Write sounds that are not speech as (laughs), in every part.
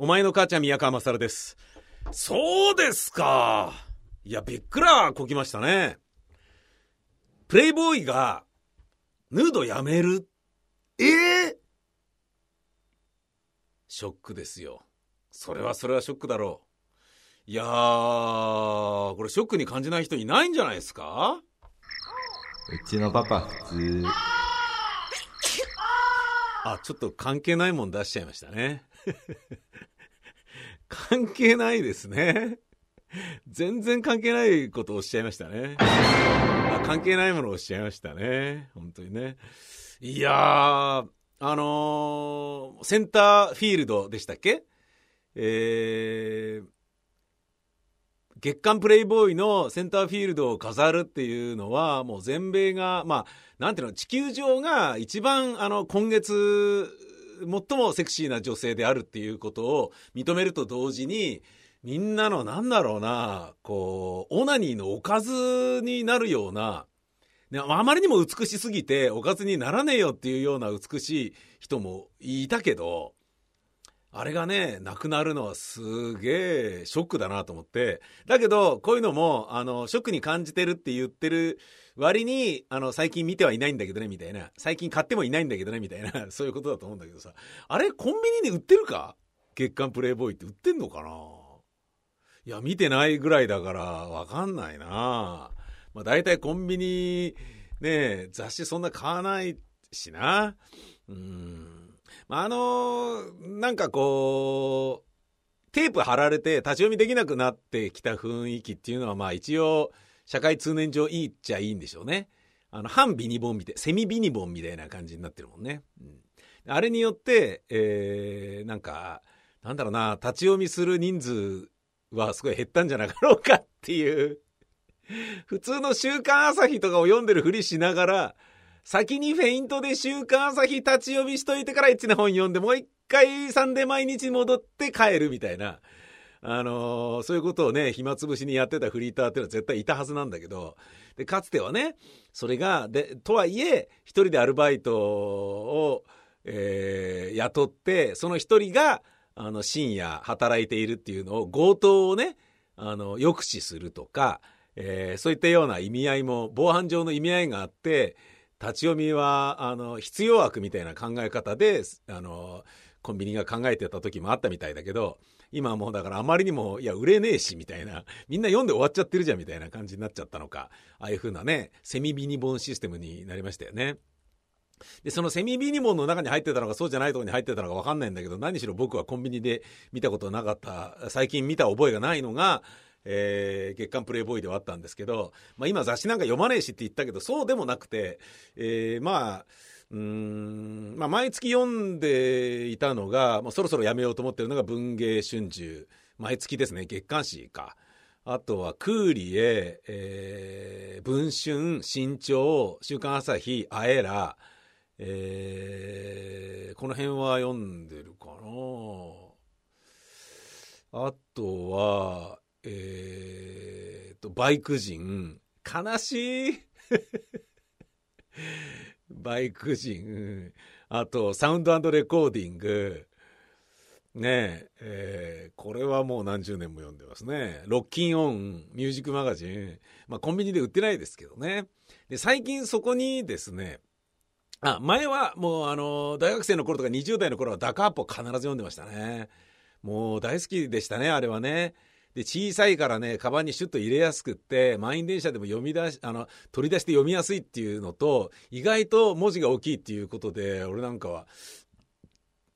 お前の母ちゃん宮川勝です。そうですか。いや、びっくらこきましたね。プレイボーイが、ヌードやめる。ええー、ショックですよ。それはそれはショックだろう。いやー、これショックに感じない人いないんじゃないですか？うちのパパ普通。あ、ちょっと関係ないもん出しちゃいましたね。(laughs) 関係ないですね。全然関係ないことをおっしゃいましたね。あ関係ないものをおっしゃいましたね。本当にね。いやー、あのー、センターフィールドでしたっけ？えー、月間プレイボーイのセンターフィールドを飾るっていうのは、もう全米が、まあ、なんていうの、地球上が一番、あの、今月、最もセクシーな女性であるっていうことを認めると同時に、みんなのなんだろうな、こう、オナニーのおかずになるような、あまりにも美しすぎておかずにならねえよっていうような美しい人もいたけど、あれがね、なくなるのはすげえショックだなと思って。だけど、こういうのも、あの、ショックに感じてるって言ってる割に、あの、最近見てはいないんだけどね、みたいな。最近買ってもいないんだけどね、みたいな。(laughs) そういうことだと思うんだけどさ。あれ、コンビニで売ってるか？月刊プレイボーイって売ってんのかな？いや、見てないぐらいだから、わかんないなまあ、大体コンビニ、ね、雑誌そんな買わないしな。うん。あのなんかこう、テープ貼られて立ち読みできなくなってきた雰囲気っていうのは、まあ一応、社会通念上いいっちゃいいんでしょうね。あの、反ビニボンみたい、セミビニボンみたいな感じになってるもんね。うん、あれによって、えー、なんか、なんだろうな、立ち読みする人数はすごい減ったんじゃなかろうかっていう。普通の週刊朝日とかを読んでるふりしながら、先にフェイントで週刊朝日立ち読みしといてから1の本読んで、もう一回サンデー毎日戻って帰るみたいな。あのー、そういうことをね、暇つぶしにやってたフリーターっていうのは絶対いたはずなんだけど、で、かつてはね、それが、で、とはいえ、一人でアルバイトを、えー、雇って、その一人が、あの、深夜働いているっていうのを、強盗をね、あの、抑止するとか、えー、そういったような意味合いも、防犯上の意味合いがあって、立ち読みは、あの、必要悪みたいな考え方で、あの、コンビニが考えてた時もあったみたいだけど、今はもうだからあまりにも、いや、売れねえし、みたいな、みんな読んで終わっちゃってるじゃん、みたいな感じになっちゃったのか、ああいう風なね、セミビニボンシステムになりましたよね。で、そのセミビニボンの中に入ってたのかそうじゃないとこに入ってたのか分かんないんだけど、何しろ僕はコンビニで見たことなかった、最近見た覚えがないのが、えー、月刊プレイボーイではあったんですけど、まあ、今雑誌なんか読まねえしって言ったけど、そうでもなくて、えー、まあ、うん、まあ、毎月読んでいたのが、もうそろそろやめようと思ってるのが文芸春秋。毎月ですね、月刊誌か。あとは、クーリエ、えー、文春、新潮、週刊朝日、あえら、えー、この辺は読んでるかなあとは、えー、と、バイク人、悲しい (laughs) バイク人、あと、サウンドレコーディング、ねえ、えー、これはもう何十年も読んでますね。ロッキンオン、ミュージックマガジン。まあ、コンビニで売ってないですけどね。で、最近そこにですね、あ、前はもうあの、大学生の頃とか20代の頃はダカーポ必ず読んでましたね。もう大好きでしたね、あれはね。で、小さいからね、カバンにシュッと入れやすくって、満員電車でも読み出し、あの、取り出して読みやすいっていうのと、意外と文字が大きいっていうことで、俺なんかは、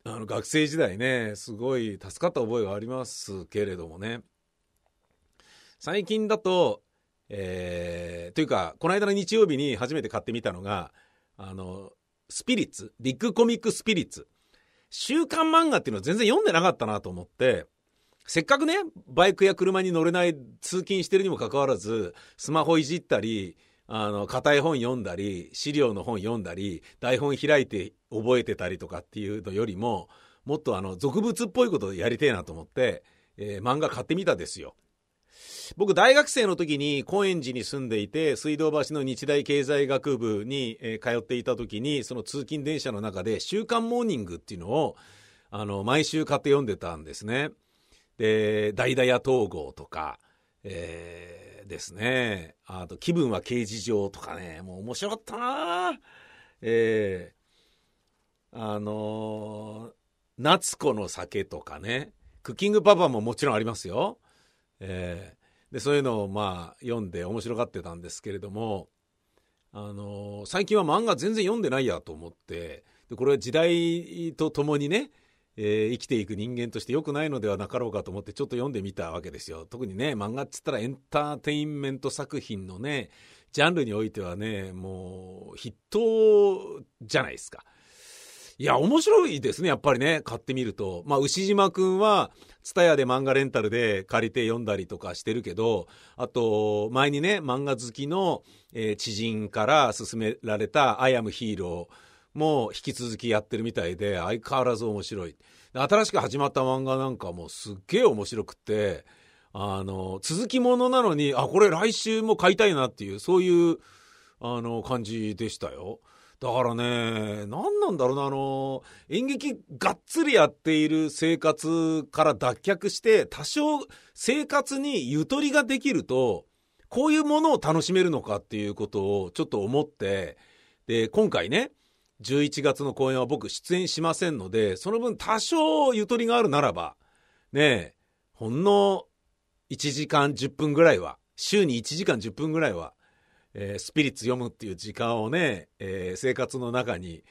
あの、学生時代ね、すごい助かった覚えがありますけれどもね。最近だと、えー、というか、この間の日曜日に初めて買ってみたのが、あの、スピリッツ、ビッグコミックスピリッツ。週刊漫画っていうのは全然読んでなかったなと思って、せっかくね、バイクや車に乗れない通勤してるにもかかわらず、スマホいじったり、あの、硬い本読んだり、資料の本読んだり、台本開いて覚えてたりとかっていうのよりも、もっとあの、俗物っぽいことやりてえなと思って、えー、漫画買ってみたですよ。僕、大学生の時に高円寺に住んでいて、水道橋の日大経済学部に、えー、通っていた時に、その通勤電車の中で、週刊モーニングっていうのを、あの、毎週買って読んでたんですね。で、ダイダヤ統合とか、えー、ですね。あと、気分は刑事上とかね、もう面白かったなえー、あのー、夏子の酒とかね、クッキングパパももちろんありますよ。えー、で、そういうのをまあ読んで面白がってたんですけれども、あのー、最近は漫画全然読んでないやと思って、でこれは時代とともにね、えー、生きていく人間として良くないのではなかろうかと思ってちょっと読んでみたわけですよ。特にね、漫画っつったらエンターテインメント作品のね、ジャンルにおいてはね、もう筆頭じゃないですか。いや、面白いですね、やっぱりね、買ってみると。まあ、牛島くんは、ツタヤで漫画レンタルで借りて読んだりとかしてるけど、あと、前にね、漫画好きの、えー、知人から勧められた、アイアムヒーロー、も引き続きやってるみたいで、相変わらず面白い。新しく始まった漫画なんかもすっげえ面白くって、あの、続きものなのに、あ、これ来週も買いたいなっていう、そういう、あの、感じでしたよ。だからね、何なんだろうな、あの、演劇がっつりやっている生活から脱却して、多少生活にゆとりができると、こういうものを楽しめるのかっていうことをちょっと思って、で、今回ね、11月の公演は僕出演しませんので、その分多少ゆとりがあるならば、ねえ、ほんの1時間10分ぐらいは、週に1時間10分ぐらいは、えー、スピリッツ読むっていう時間をね、えー、生活の中に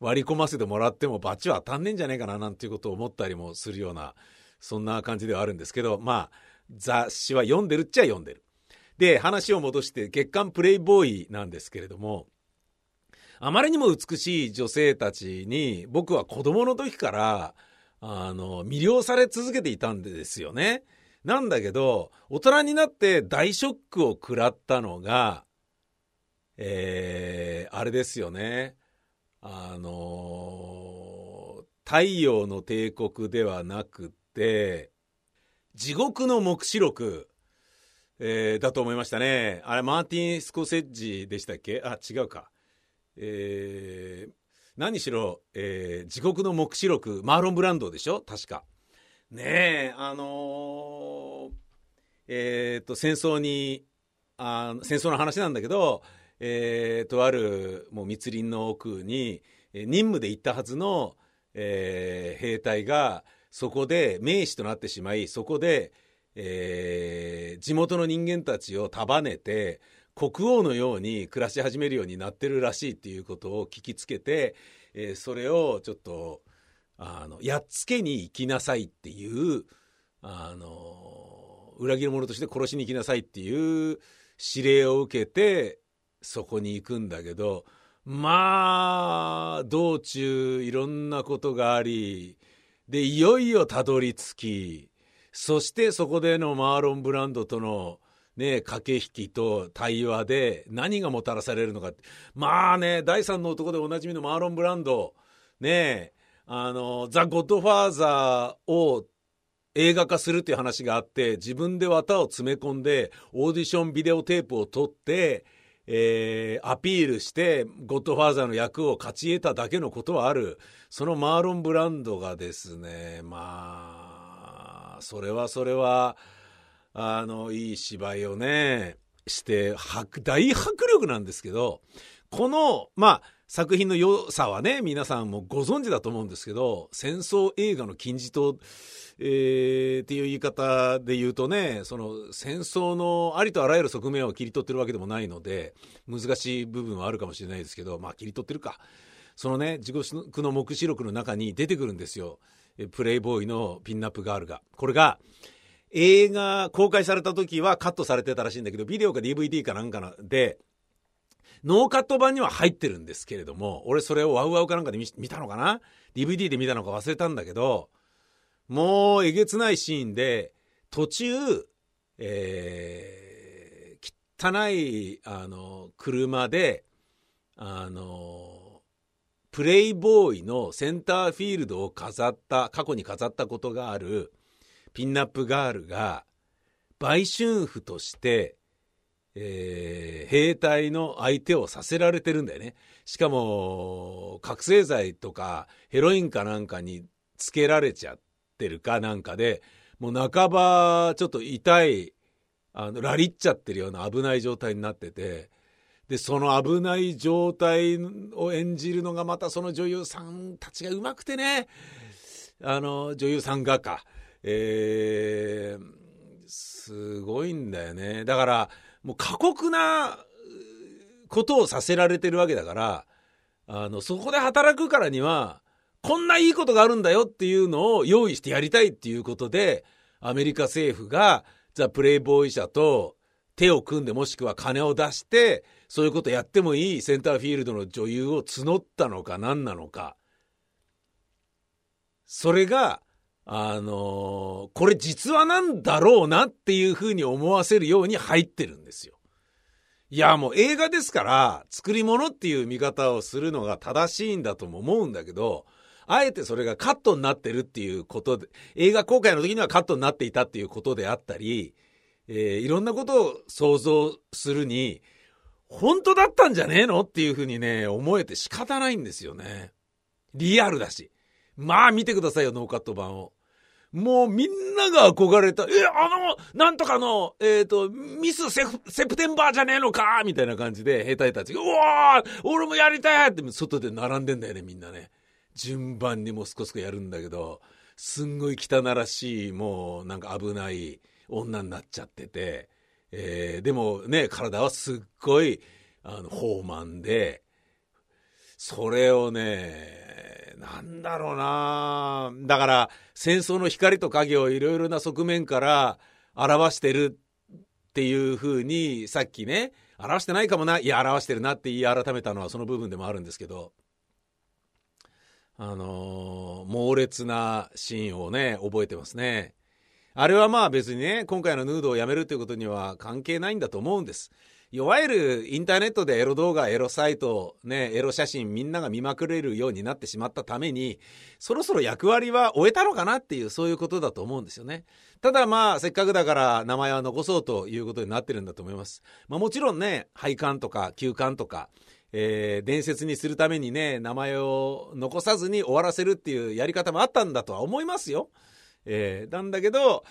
割り込ませてもらってもバチは当たんねえんじゃないかななんていうことを思ったりもするような、そんな感じではあるんですけど、まあ、雑誌は読んでるっちゃ読んでる。で、話を戻して月刊プレイボーイなんですけれども、あまりにも美しい女性たちに僕は子供の時からあの魅了され続けていたんですよね。なんだけど大人になって大ショックを食らったのがえー、あれですよね。あの太陽の帝国ではなくて地獄の黙示録えー、だと思いましたね。あれ、マーティン・スコセッジでしたっけ？あ、違うか。えー、何しろ、えー、地獄の黙示録、マーロン・ブランドでしょ？確か。ねえ、あのー、えー、と、戦争に、あ戦争の話なんだけど、えー、とあるもう密林の奥に、任務で行ったはずの、えー、兵隊がそこで名士となってしまいそこで、えー、地元の人間たちを束ねて国王のように暮らし始めるようになってるらしいっていうことを聞きつけて、えー、それをちょっとあのやっつけに行きなさいっていうあの裏切り者として殺しに行きなさいっていう指令を受けてそこに行くんだけどまあ道中いろんなことがありでいよいよたどり着きそしてそこでのマーロン・ブランドとのね、駆け引きと対話で何がもたらされるのか。まあね、第三の男でおなじみのマーロン・ブランド、ね、あの、ザ・ゴッドファーザーを映画化するっていう話があって、自分で綿を詰め込んで、オーディションビデオテープを撮って、えー、アピールして、ゴッドファーザーの役を勝ち得ただけのことはある。そのマーロン・ブランドがですね、まあ、それはそれは、あの、いい芝居をね、して、大迫力なんですけど、この、まあ、作品の良さはね、皆さんもご存知だと思うんですけど、戦争映画の金字塔、えー、っていう言い方で言うとね、その戦争のありとあらゆる側面を切り取ってるわけでもないので、難しい部分はあるかもしれないですけど、まあ切り取ってるか。そのね、地獄の目視録の中に出てくるんですよ。プレイボーイのピンナップガールが。これが、映画公開された時はカットされてたらしいんだけど、ビデオか DVD かなんかで、ノーカット版には入ってるんですけれども、俺それをワウワウかなんかで見たのかな ?DVD で見たのか忘れたんだけど、もうえげつないシーンで、途中、えー、汚い、あの、車で、あの、プレイボーイのセンターフィールドを飾った、過去に飾ったことがある、ピンナップガールが売春婦として、えー、兵隊の相手をさせられてるんだよね。しかも、覚醒剤とかヘロインかなんかにつけられちゃってるかなんかで、もう半ばちょっと痛い、あの、ラリっちゃってるような危ない状態になってて、で、その危ない状態を演じるのがまたその女優さんたちがうまくてね、あの、女優さんがか、えー、すごいんだよね。だから、もう過酷なことをさせられてるわけだから、あの、そこで働くからには、こんないいことがあるんだよっていうのを用意してやりたいっていうことで、アメリカ政府がザ・プレイボーイ社と手を組んでもしくは金を出して、そういうことやってもいいセンターフィールドの女優を募ったのか何なのか。それが、あのー、これ実話なんだろうなっていうふうに思わせるように入ってるんですよ。いや、もう映画ですから、作り物っていう見方をするのが正しいんだとも思うんだけど、あえてそれがカットになってるっていうことで、映画公開の時にはカットになっていたっていうことであったり、えー、いろんなことを想像するに、本当だったんじゃねえのっていうふうにね、思えて仕方ないんですよね。リアルだし。まあ見てくださいよ、ノーカット版を。もうみんなが憧れた、え、あの、なんとかの、えっ、ー、と、ミスセセプテンバーじゃねえのかみたいな感じで兵隊たちが、うわー俺もやりたいって外で並んでんだよね、みんなね。順番にもすこすこやるんだけど、すんごい汚らしい、もうなんか危ない女になっちゃってて、えー、でもね、体はすっごい、あの、豊満で、それをね、なんだろうなだから、戦争の光と影をいろいろな側面から表してるっていうふうに、さっきね、表してないかもな、いや、表してるなって言い改めたのはその部分でもあるんですけど、あのー、猛烈なシーンをね、覚えてますね。あれはまあ別にね、今回のヌードをやめるということには関係ないんだと思うんです。いわゆるインターネットでエロ動画、エロサイト、ね、エロ写真みんなが見まくれるようになってしまったために、そろそろ役割は終えたのかなっていう、そういうことだと思うんですよね。ただまあ、せっかくだから名前は残そうということになってるんだと思います。まあもちろんね、配管とか休館とか、えー、伝説にするためにね、名前を残さずに終わらせるっていうやり方もあったんだとは思いますよ。えー、なんだけど、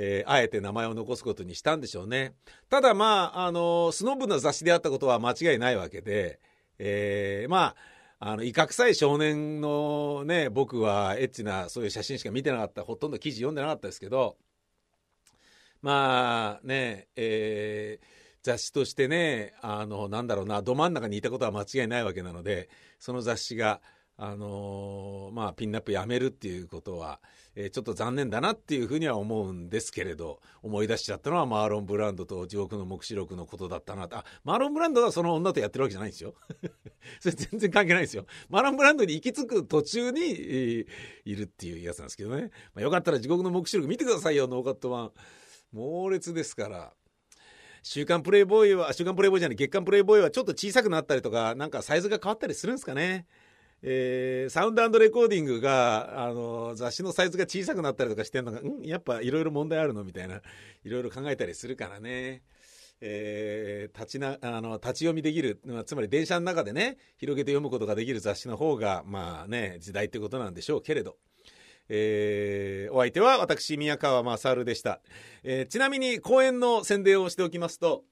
えー、あえて名前を残すことにしたんでしょうね。ただまあ、あの、スノブの雑誌であったことは間違いないわけで、えー、まあ、あの、威嚇さえ少年のね、僕はエッチなそういう写真しか見てなかった、ほとんど記事読んでなかったですけど、まあね、えー、雑誌としてね、あの、なんだろうな、ど真ん中にいたことは間違いないわけなので、その雑誌が、あのー、まあ、ピンナップやめるっていうことは、えー、ちょっと残念だなっていうふうには思うんですけれど、思い出しちゃったのはマーロン・ブランドと地獄の黙示録のことだったなとあ、マーロン・ブランドはその女とやってるわけじゃないんですよ。(laughs) それ全然関係ないですよ。マーロン・ブランドに行き着く途中に、えー、いるっていうやつなんですけどね。まあ、よかったら地獄の黙示録見てくださいよ、ノーカット版。猛烈ですから。週刊プレイボーイは、週刊プレイボーイじゃない、月刊プレイボーイはちょっと小さくなったりとか、なんかサイズが変わったりするんですかね。えー、サウンドレコーディングが、あの、雑誌のサイズが小さくなったりとかしてるのが、ん、やっぱいろいろ問題あるのみたいな、いろいろ考えたりするからね。えー、立ちな、あの、立ち読みできる、つまり電車の中でね、広げて読むことができる雑誌の方が、まあね、時代ってことなんでしょうけれど。えー、お相手は私、宮川勝でした。えー、ちなみに公演の宣伝をしておきますと、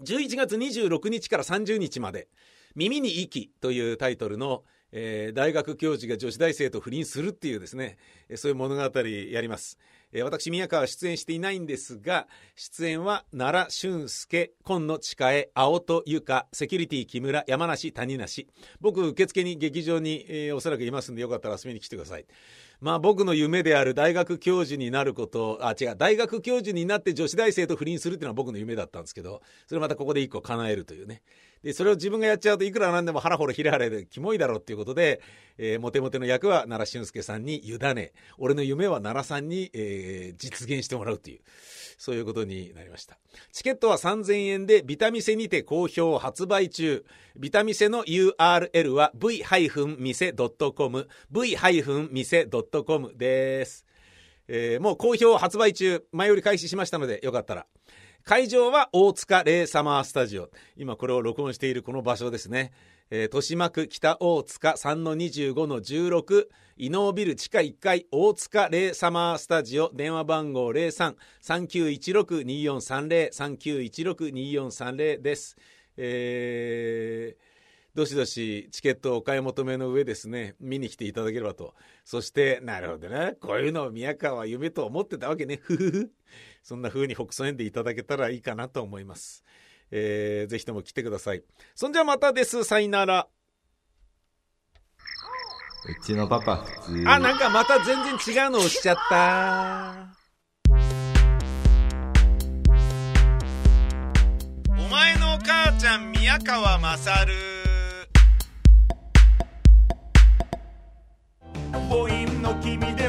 11月26日から30日まで、耳に息というタイトルの、えー、大学教授が女子大生と不倫するっていうですね、えそういう物語やります。え、私、宮川は出演していないんですが、出演は奈良俊介、今野千佳恵、青戸由香、セキュリティ木村、山梨谷梨。僕、受付に劇場に、えー、おそらくいますんで、よかったら遊びに来てください。まあ僕の夢である大学教授になること、あ、違う、大学教授になって女子大生と不倫するっていうのは僕の夢だったんですけど、それまたここで一個叶えるというね。で、それを自分がやっちゃうといくらなんでも腹ほろひれはれでキモいだろうっていうことで、えー、モテモテの役は奈良俊介さんに委ね、俺の夢は奈良さんに、えー、実現してもらうという、そういうことになりました。チケットは3000円で、ビタミセにて好評発売中。ビタミセの URL は v-mise.com、v-mise.com です。えー、もう好評発売中、前より開始しましたので、よかったら。会場は大塚レイサマースタジオ。今これを録音しているこの場所ですね。えー豊島区北大塚3-25-16伊能ビル地下1階大塚レイサマースタジオ電話番号03-3916-2430 3916-2430です。えーどしどしチケットをお買い求めの上ですね、見に来ていただければと。そして、なるほどね。こういうのを宮川は夢と思ってたわけね。ふふふ。そんな風に北総園でいただけたらいいかなと思います。えーぜひとも来てください。そんじゃまたです。さよなら。うちのパパ普通。あ、なんかまた全然違うの押しちゃった。お前の母ちゃん宮川ま君で